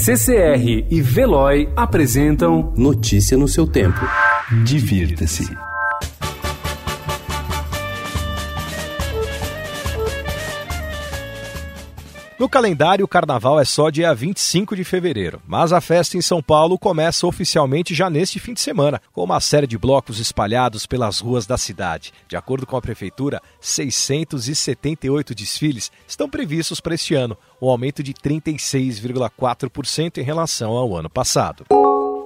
CCR e Veloy apresentam Notícia no seu tempo. Divirta-se. No calendário, o carnaval é só dia 25 de fevereiro, mas a festa em São Paulo começa oficialmente já neste fim de semana, com uma série de blocos espalhados pelas ruas da cidade. De acordo com a prefeitura, 678 desfiles estão previstos para este ano, um aumento de 36,4% em relação ao ano passado.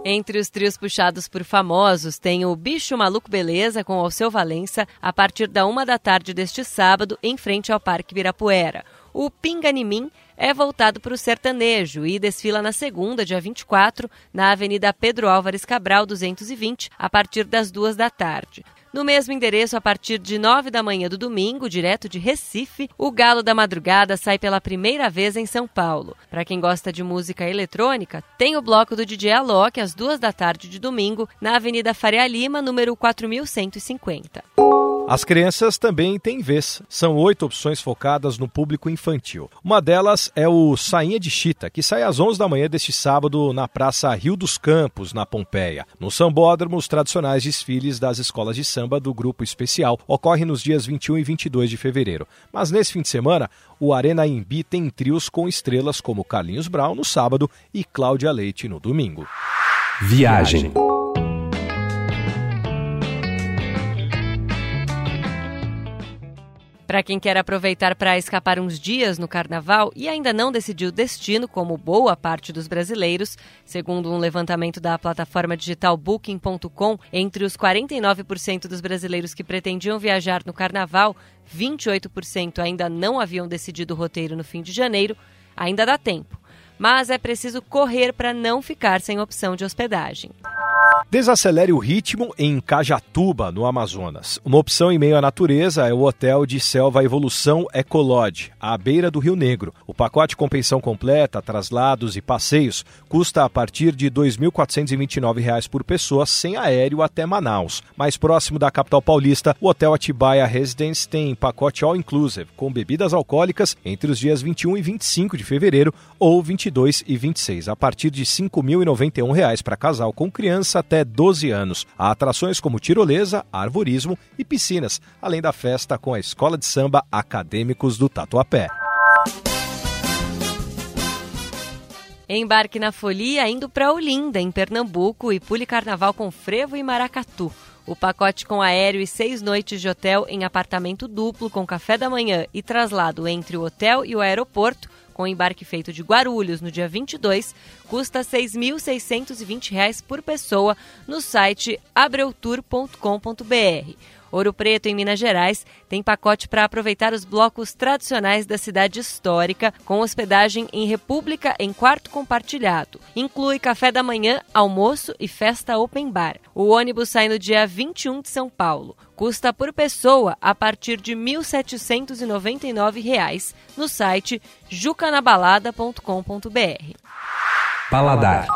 Entre os trios puxados por famosos tem o Bicho Maluco Beleza com Alceu Valença a partir da uma da tarde deste sábado em frente ao Parque Birapuera. O Pinganimim é voltado para o sertanejo e desfila na segunda, dia 24, na Avenida Pedro Álvares Cabral 220, a partir das duas da tarde. No mesmo endereço, a partir de nove da manhã do domingo, direto de Recife, o Galo da Madrugada sai pela primeira vez em São Paulo. Para quem gosta de música eletrônica, tem o bloco do DJ Alok às duas da tarde de domingo, na Avenida Faria Lima, número 4150. As crianças também têm vez. São oito opções focadas no público infantil. Uma delas é o Sainha de Chita, que sai às 11 da manhã deste sábado na Praça Rio dos Campos, na Pompeia. No Sambódromo, os tradicionais desfiles das escolas de samba do Grupo Especial ocorrem nos dias 21 e 22 de fevereiro. Mas nesse fim de semana, o Arena Imbi tem trios com estrelas como Carlinhos Brown no sábado e Cláudia Leite no domingo. Viagem. Para quem quer aproveitar para escapar uns dias no carnaval e ainda não decidiu o destino, como boa parte dos brasileiros, segundo um levantamento da plataforma digital Booking.com, entre os 49% dos brasileiros que pretendiam viajar no carnaval, 28% ainda não haviam decidido o roteiro no fim de janeiro, ainda dá tempo. Mas é preciso correr para não ficar sem opção de hospedagem. Desacelere o ritmo em Cajatuba, no Amazonas. Uma opção em meio à natureza é o hotel de selva Evolução Ecolodge, à beira do Rio Negro. O pacote com pensão completa, traslados e passeios custa a partir de R$ 2.429 por pessoa, sem aéreo até Manaus. Mais próximo da capital paulista, o Hotel Atibaia Residence tem pacote all-inclusive, com bebidas alcoólicas entre os dias 21 e 25 de fevereiro ou 22 e 26, a partir de R$ 5.091 para casal com criança até 12 anos. Há atrações como tirolesa, arvorismo e piscinas, além da festa com a Escola de Samba Acadêmicos do Tatuapé. Embarque na folia indo para Olinda, em Pernambuco, e pule carnaval com frevo e maracatu. O pacote com aéreo e seis noites de hotel em apartamento duplo com café da manhã e traslado entre o hotel e o aeroporto, com embarque feito de Guarulhos no dia 22, custa R$ 6.620 por pessoa no site abreutour.com.br. Ouro Preto, em Minas Gerais, tem pacote para aproveitar os blocos tradicionais da cidade histórica, com hospedagem em República em quarto compartilhado. Inclui café da manhã, almoço e festa open bar. O ônibus sai no dia 21 de São Paulo. Custa por pessoa a partir de R$ 1.799 no site jucanabalada.com.br. Paladar.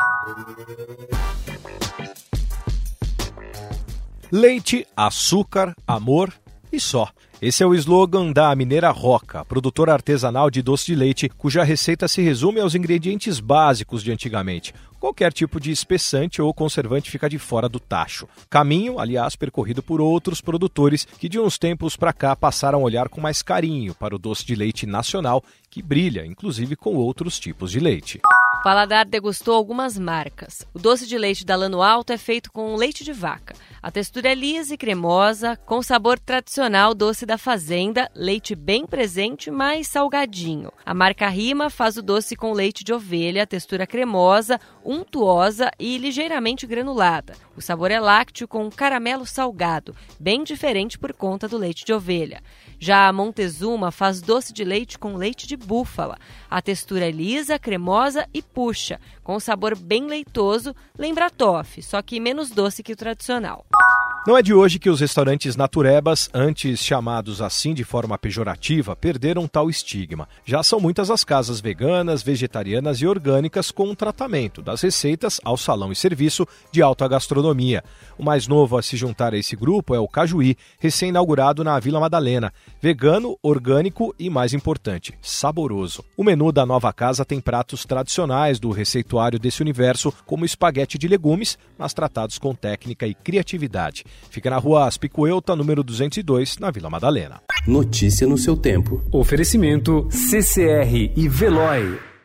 Leite, açúcar, amor e só. Esse é o slogan da Mineira Roca, produtora artesanal de doce de leite, cuja receita se resume aos ingredientes básicos de antigamente. Qualquer tipo de espessante ou conservante fica de fora do tacho. Caminho, aliás, percorrido por outros produtores que de uns tempos para cá passaram a olhar com mais carinho para o doce de leite nacional, que brilha, inclusive, com outros tipos de leite. O Paladar degustou algumas marcas. O doce de leite da Lano Alto é feito com leite de vaca. A textura é lisa e cremosa, com sabor tradicional doce da fazenda, leite bem presente, mas salgadinho. A marca Rima faz o doce com leite de ovelha, textura cremosa, untuosa e ligeiramente granulada. O sabor é lácteo com caramelo salgado, bem diferente por conta do leite de ovelha. Já a Montezuma faz doce de leite com leite de búfala. A textura é lisa, cremosa e puxa, com sabor bem leitoso, lembra toffee, só que menos doce que o tradicional. Não é de hoje que os restaurantes naturebas, antes chamados assim de forma pejorativa, perderam tal estigma. Já são muitas as casas veganas, vegetarianas e orgânicas com tratamento, das receitas ao salão e serviço de alta gastronomia. O mais novo a se juntar a esse grupo é o Cajuí, recém-inaugurado na Vila Madalena. Vegano, orgânico e, mais importante, saboroso. O menu da nova casa tem pratos tradicionais do receituário desse universo, como espaguete de legumes, mas tratados com técnica e criatividade. Fica na rua Aspicuelta, número 202, na Vila Madalena. Notícia no seu tempo. Oferecimento CCR e Veloy.